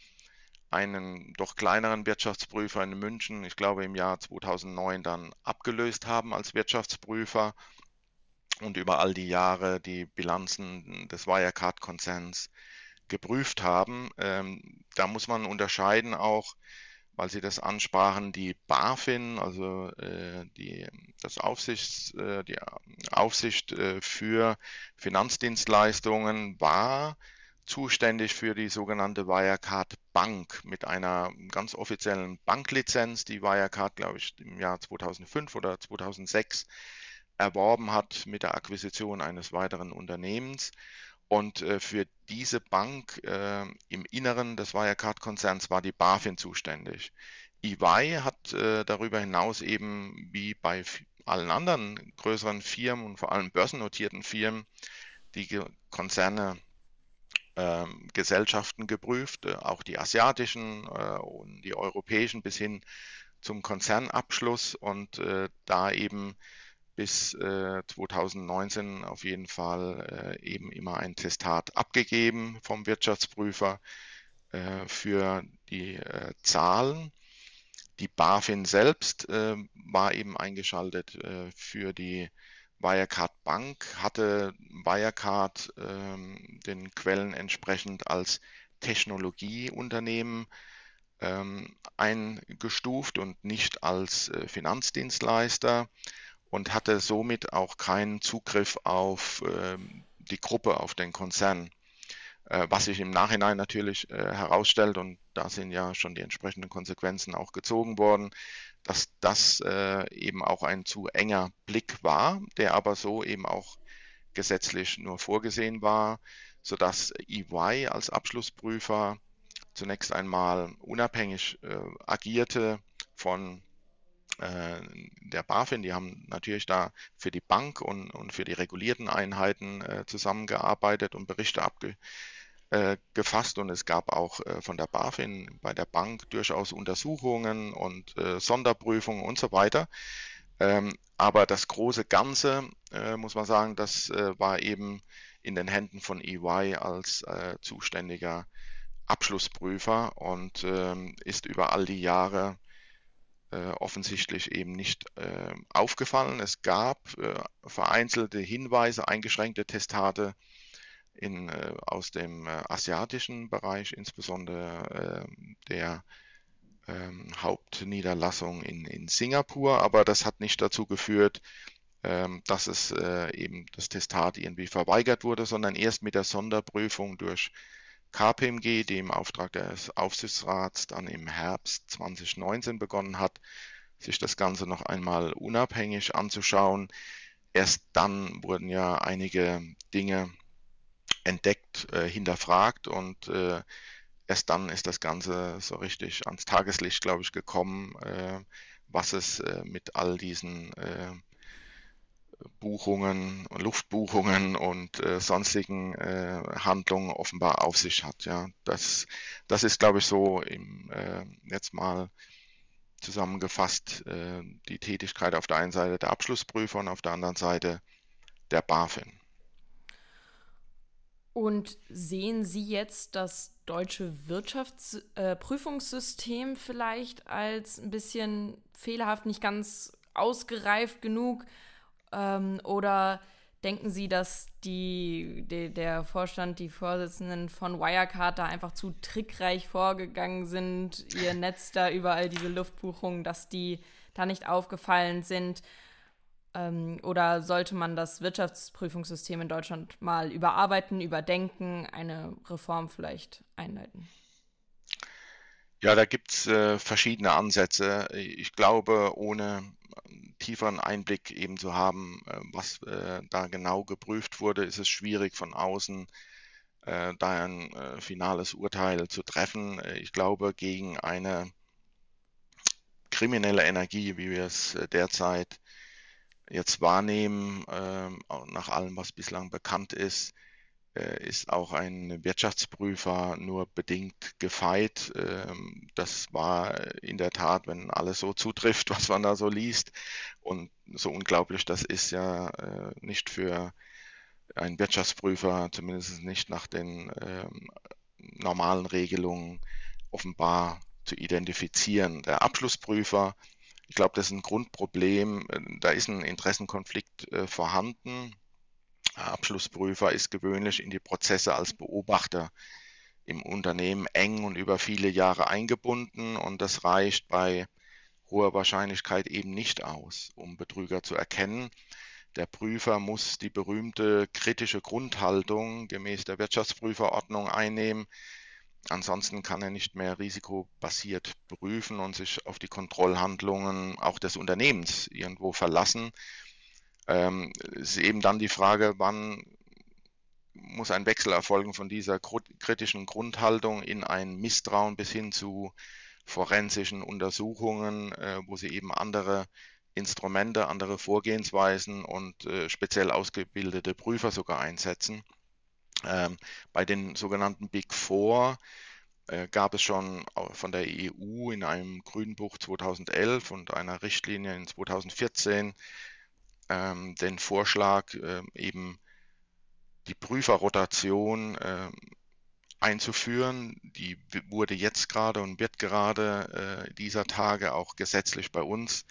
einen doch kleineren Wirtschaftsprüfer in München, ich glaube im Jahr 2009 dann abgelöst haben als Wirtschaftsprüfer und über all die Jahre die Bilanzen des Wirecard-Konzerns geprüft haben. Ähm, da muss man unterscheiden auch, weil Sie das ansprachen, die BaFin, also äh, die, das Aufsichts, äh, die Aufsicht äh, für Finanzdienstleistungen war zuständig für die sogenannte Wirecard Bank mit einer ganz offiziellen Banklizenz, die Wirecard, glaube ich, im Jahr 2005 oder 2006 erworben hat mit der Akquisition eines weiteren Unternehmens. Und äh, für diese Bank äh, im Inneren des Wirecard-Konzerns war die BaFin zuständig. EY hat äh, darüber hinaus eben wie bei allen anderen größeren Firmen und vor allem börsennotierten Firmen die Konzerne, Gesellschaften geprüft, äh, auch die asiatischen äh, und die europäischen bis hin zum Konzernabschluss und äh, da eben bis äh, 2019 auf jeden Fall eben immer ein Testat abgegeben vom Wirtschaftsprüfer für die Zahlen. Die BaFin selbst war eben eingeschaltet für die Wirecard Bank hatte Wirecard ähm, den Quellen entsprechend als Technologieunternehmen ähm, eingestuft und nicht als äh, Finanzdienstleister und hatte somit auch keinen Zugriff auf äh, die Gruppe, auf den Konzern. Äh, was sich im Nachhinein natürlich äh, herausstellt, und da sind ja schon die entsprechenden Konsequenzen auch gezogen worden, dass das äh, eben auch ein zu enger Blick war, der aber so eben auch gesetzlich nur vorgesehen war, sodass EY als Abschlussprüfer zunächst einmal unabhängig äh, agierte von äh, der BaFin. Die haben natürlich da für die Bank und, und für die regulierten Einheiten äh, zusammengearbeitet und Berichte abge äh, gefasst und es gab auch äh, von der BaFin bei der Bank durchaus Untersuchungen und äh, Sonderprüfungen und so weiter. Ähm, aber das große Ganze, äh, muss man sagen, das äh, war eben in den Händen von EY als zuständiger Abschlussprüfer und ähm, ist über all die Jahre offensichtlich eben nicht aufgefallen. Es gab vereinzelte Hinweise, eingeschränkte Testate in, äh, aus dem äh, asiatischen Bereich, insbesondere äh, der ähm, Hauptniederlassung in, in Singapur, aber das hat nicht dazu geführt, ähm, dass es äh, eben das Testat irgendwie verweigert wurde, sondern erst mit der Sonderprüfung durch KPMG, die im Auftrag des Aufsichtsrats dann im Herbst 2019 begonnen hat, sich das Ganze noch einmal unabhängig anzuschauen. Erst dann wurden ja einige Dinge entdeckt, äh, hinterfragt und äh, erst dann ist das Ganze so richtig ans Tageslicht, glaube ich, gekommen, äh, was es mit all diesen Buchungen, Luftbuchungen und äh, sonstigen äh, Handlungen offenbar auf sich hat. Ja, das, das ist, glaube ich, so im, äh, jetzt mal zusammengefasst die Tätigkeit auf der einen Seite der Abschlussprüfer und auf der anderen Seite der BaFin. Und sehen Sie jetzt das deutsche Wirtschaftsprüfungssystem äh, vielleicht als ein bisschen fehlerhaft, nicht ganz ausgereift genug? Ähm, oder denken Sie, dass die, die, der Vorstand, die Vorsitzenden von Wirecard da einfach zu trickreich vorgegangen sind, ihr Netz da überall diese Luftbuchungen, dass die da nicht aufgefallen sind? Ähm, oder sollte man das Wirtschaftsprüfungssystem in Deutschland mal überarbeiten, überdenken, eine Reform vielleicht einleiten? Ja, da gibt es äh, verschiedene Ansätze. Ich glaube, ohne tieferen Einblick eben zu haben, äh, was äh, da genau geprüft wurde, ist es schwierig von außen äh, da ein äh, finales Urteil zu treffen. Ich glaube, gegen eine kriminelle Energie, wie wir es äh, derzeit jetzt wahrnehmen, äh, nach allem, was bislang bekannt ist, äh, ist auch ein Wirtschaftsprüfer nur bedingt gefeit. Ähm, das war in der Tat, wenn alles so zutrifft, was man da so liest. Und so unglaublich das ist ja äh, nicht für einen Wirtschaftsprüfer, zumindest nicht nach den ähm, normalen Regelungen offenbar zu identifizieren. Der Abschlussprüfer ich glaube, das ist ein Grundproblem. Da ist ein Interessenkonflikt äh, vorhanden. Abschlussprüfer ist gewöhnlich in die Prozesse als Beobachter im Unternehmen eng und über viele Jahre eingebunden und das reicht bei hoher Wahrscheinlichkeit eben nicht aus, um Betrüger zu erkennen. Der Prüfer muss die berühmte kritische Grundhaltung gemäß der Wirtschaftsprüferordnung einnehmen, Ansonsten kann er nicht mehr risikobasiert prüfen und sich auf die Kontrollhandlungen auch des Unternehmens irgendwo verlassen. Ähm, ist eben dann die Frage, wann muss ein Wechsel erfolgen von dieser kritischen Grundhaltung in ein Misstrauen bis hin zu forensischen Untersuchungen, äh, wo sie eben andere Instrumente, andere Vorgehensweisen und äh, speziell ausgebildete Prüfer sogar einsetzen. Ähm, bei den sogenannten Big Four äh, gab es schon von der EU in einem Grünbuch 2011 und einer Richtlinie in 2014 ähm, den Vorschlag, äh, eben die Prüferrotation äh, einzuführen. Die wurde jetzt gerade und wird gerade äh, dieser Tage auch gesetzlich bei uns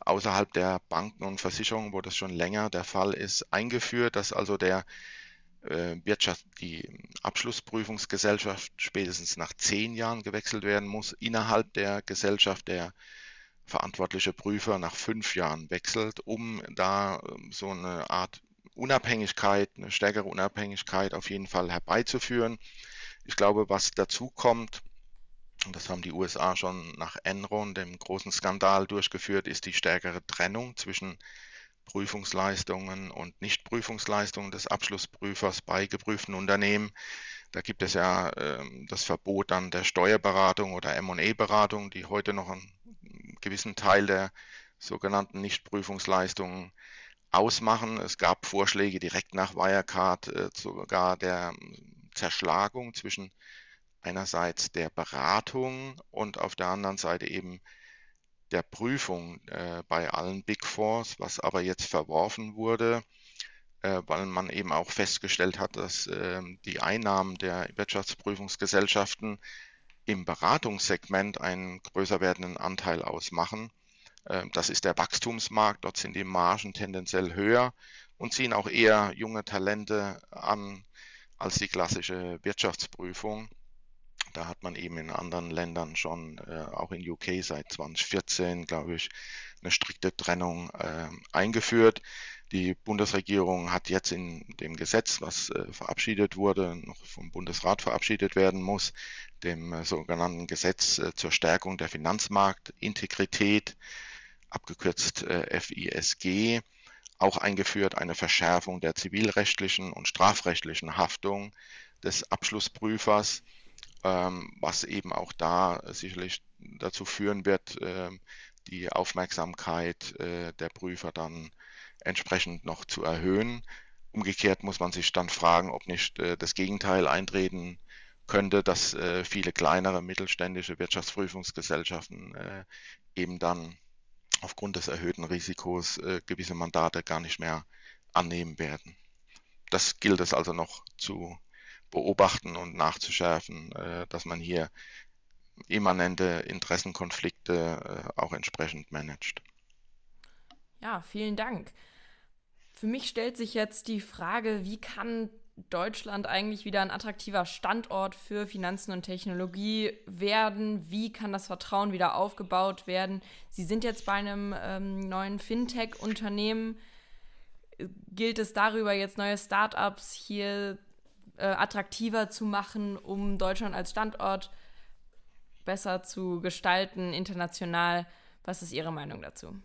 außerhalb der Banken und Versicherungen, wo das schon länger der Fall ist, eingeführt, dass also der äh, Wirtschaft, die Abschlussprüfungsgesellschaft spätestens nach zehn Jahren gewechselt werden muss. Innerhalb der Gesellschaft der verantwortliche Prüfer nach fünf Jahren wechselt, um da ähm, so eine Art Unabhängigkeit, eine stärkere Unabhängigkeit auf jeden Fall herbeizuführen. Ich glaube, was dazu kommt, und das haben die USA schon nach Enron, dem großen Skandal, durchgeführt, ist die stärkere Trennung zwischen Prüfungsleistungen und Nichtprüfungsleistungen des Abschlussprüfers bei geprüften Unternehmen. Da gibt es ja äh, das Verbot dann der Steuerberatung oder M&A-Beratung, die heute noch einen gewissen Teil der sogenannten Nichtprüfungsleistungen ausmachen. Es gab Vorschläge direkt nach Wirecard äh, sogar der Zerschlagung zwischen einerseits der Beratung und auf der anderen Seite eben der Prüfung äh, bei allen Big Fours, was aber jetzt verworfen wurde, äh, weil man eben auch festgestellt hat, dass äh, die Einnahmen der Wirtschaftsprüfungsgesellschaften im Beratungssegment einen größer werdenden Anteil ausmachen. Ähm, das ist der Wachstumsmarkt, dort sind die Margen tendenziell höher und ziehen auch eher junge Talente an als die klassische Wirtschaftsprüfung. Da hat man eben in anderen Ländern schon, äh, auch in UK seit 2014, glaube ich, eine strikte Trennung äh, eingeführt. Die Bundesregierung hat jetzt in dem Gesetz, was äh, verabschiedet wurde, noch vom Bundesrat verabschiedet werden muss, dem äh, sogenannten Gesetz äh, zur Stärkung der Finanzmarktintegrität, abgekürzt äh, FISG, auch eingeführt eine Verschärfung der zivilrechtlichen und strafrechtlichen Haftung des Abschlussprüfers was eben auch da sicherlich dazu führen wird, ähm, die Aufmerksamkeit äh, der Prüfer dann entsprechend noch zu erhöhen. Umgekehrt muss man sich dann fragen, ob nicht äh, das Gegenteil eintreten könnte, dass äh, viele kleinere mittelständische Wirtschaftsprüfungsgesellschaften eben dann aufgrund des erhöhten Risikos gewisse Mandate gar nicht mehr annehmen werden. Das gilt es also noch zu beobachten und nachzuschärfen, äh, dass man hier immanente Interessenkonflikte äh, auch entsprechend managt. Ja, vielen Dank. Für mich stellt sich jetzt die Frage, wie kann Deutschland eigentlich wieder ein attraktiver Standort für Finanzen und Technologie werden? Wie kann das Vertrauen wieder aufgebaut werden? Sie sind jetzt bei einem ähm, neuen Fintech-Unternehmen. Gilt es darüber, jetzt neue Startups hier äh, attraktiver zu machen, um Deutschland als Standort besser zu gestalten, international. Was ist Ihre Meinung dazu?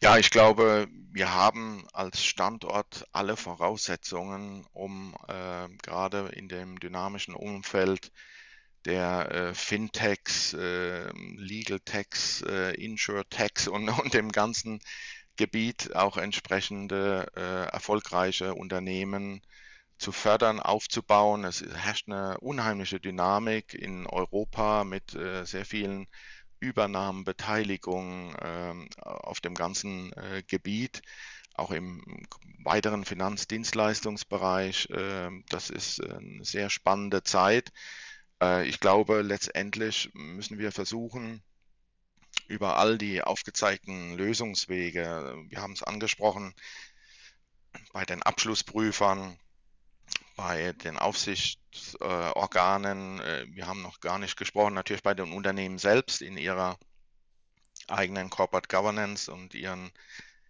Ja, ich glaube, wir haben als Standort alle Voraussetzungen, um äh, gerade in dem dynamischen Umfeld der äh, Fintechs, äh, Legal Techs, äh, Insure Techs und, und dem ganzen Gebiet auch entsprechende äh, erfolgreiche Unternehmen zu fördern, aufzubauen. Es herrscht eine unheimliche Dynamik in Europa mit äh, sehr vielen Übernahmen, Beteiligungen äh, auf dem ganzen äh, Gebiet, auch im weiteren Finanzdienstleistungsbereich. Ähm, das ist eine sehr spannende Zeit. Äh, ich glaube, letztendlich müssen wir versuchen, über all die aufgezeigten Lösungswege. Wir haben es angesprochen bei den Abschlussprüfern, bei den Aufsichtsorganen. Äh, wir haben noch gar nicht gesprochen, natürlich bei den Unternehmen selbst in ihrer eigenen Corporate Governance und ihren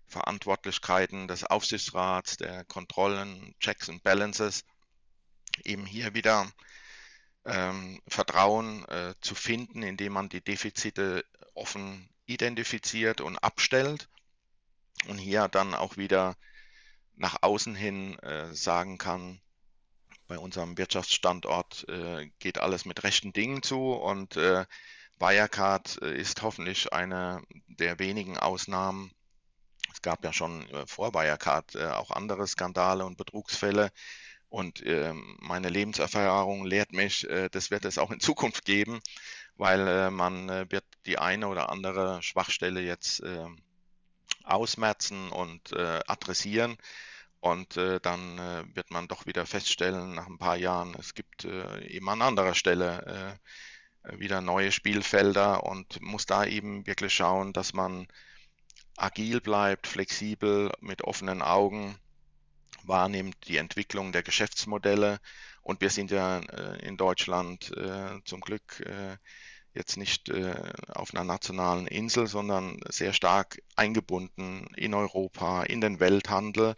Verantwortlichkeiten des Aufsichtsrats, der Kontrollen, Checks und Balances, eben hier wieder ähm, Vertrauen äh, zu finden, indem man die Defizite offen identifiziert und abstellt und hier dann auch wieder nach außen hin äh, sagen kann, bei unserem Wirtschaftsstandort äh, geht alles mit rechten Dingen zu und äh, Wirecard äh, ist hoffentlich eine der wenigen Ausnahmen. Es gab ja schon äh, vor Wirecard äh, auch andere Skandale und Betrugsfälle, und äh, meine Lebenserfahrung lehrt mich, das wird es auch in Zukunft geben, weil äh, man äh, wird die eine oder andere Schwachstelle jetzt äh, ausmerzen und äh, adressieren. Und äh, dann äh, wird man doch wieder feststellen, nach ein paar Jahren, es gibt eben an anderer Stelle wieder neue Spielfelder und muss da eben wirklich schauen, dass man agil bleibt, flexibel, mit offenen Augen wahrnimmt die Entwicklung der Geschäftsmodelle. Und wir sind ja äh, in Deutschland äh, zum Glück äh, jetzt nicht auf einer nationalen Insel, sondern sehr stark eingebunden in Europa, in den Welthandel.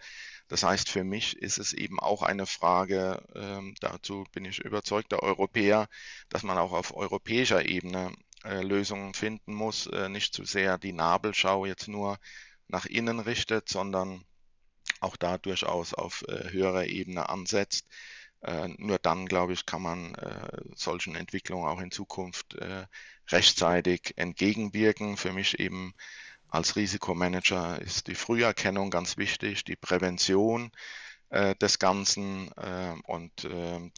Das heißt, für mich ist es eben auch eine Frage, ähm, dazu bin ich überzeugter Europäer, dass man auch auf europäischer Ebene äh, Lösungen finden muss, äh, nicht zu sehr die Nabelschau jetzt nur nach innen richtet, sondern auch da durchaus auf äh, höherer Ebene ansetzt. Äh, nur dann, glaube ich, kann man äh, solchen Entwicklungen auch in Zukunft äh, rechtzeitig entgegenwirken. Für mich eben als Risikomanager ist die Früherkennung ganz wichtig, die Prävention des Ganzen und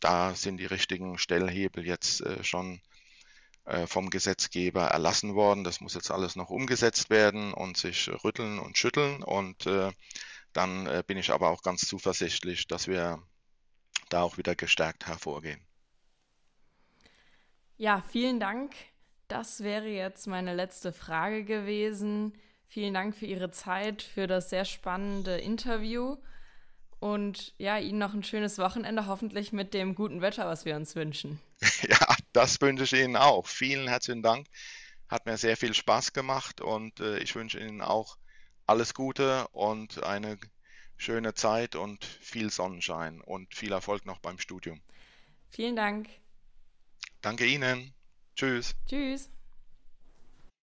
da sind die richtigen Stellhebel jetzt schon vom Gesetzgeber erlassen worden. Das muss jetzt alles noch umgesetzt werden und sich rütteln und schütteln und dann bin ich aber auch ganz zuversichtlich, dass wir da auch wieder gestärkt hervorgehen. Ja, vielen Dank das wäre jetzt meine letzte Frage gewesen. Vielen Dank für Ihre Zeit, für das sehr spannende Interview. Und ja, Ihnen noch ein schönes Wochenende, hoffentlich mit dem guten Wetter, was wir uns wünschen. Ja, das wünsche ich Ihnen auch. Vielen herzlichen Dank. Hat mir sehr viel Spaß gemacht und äh, ich wünsche Ihnen auch alles Gute und eine schöne Zeit und viel Sonnenschein und viel Erfolg noch beim Studium. Vielen Dank. Danke Ihnen. Tschüss. Tschüss.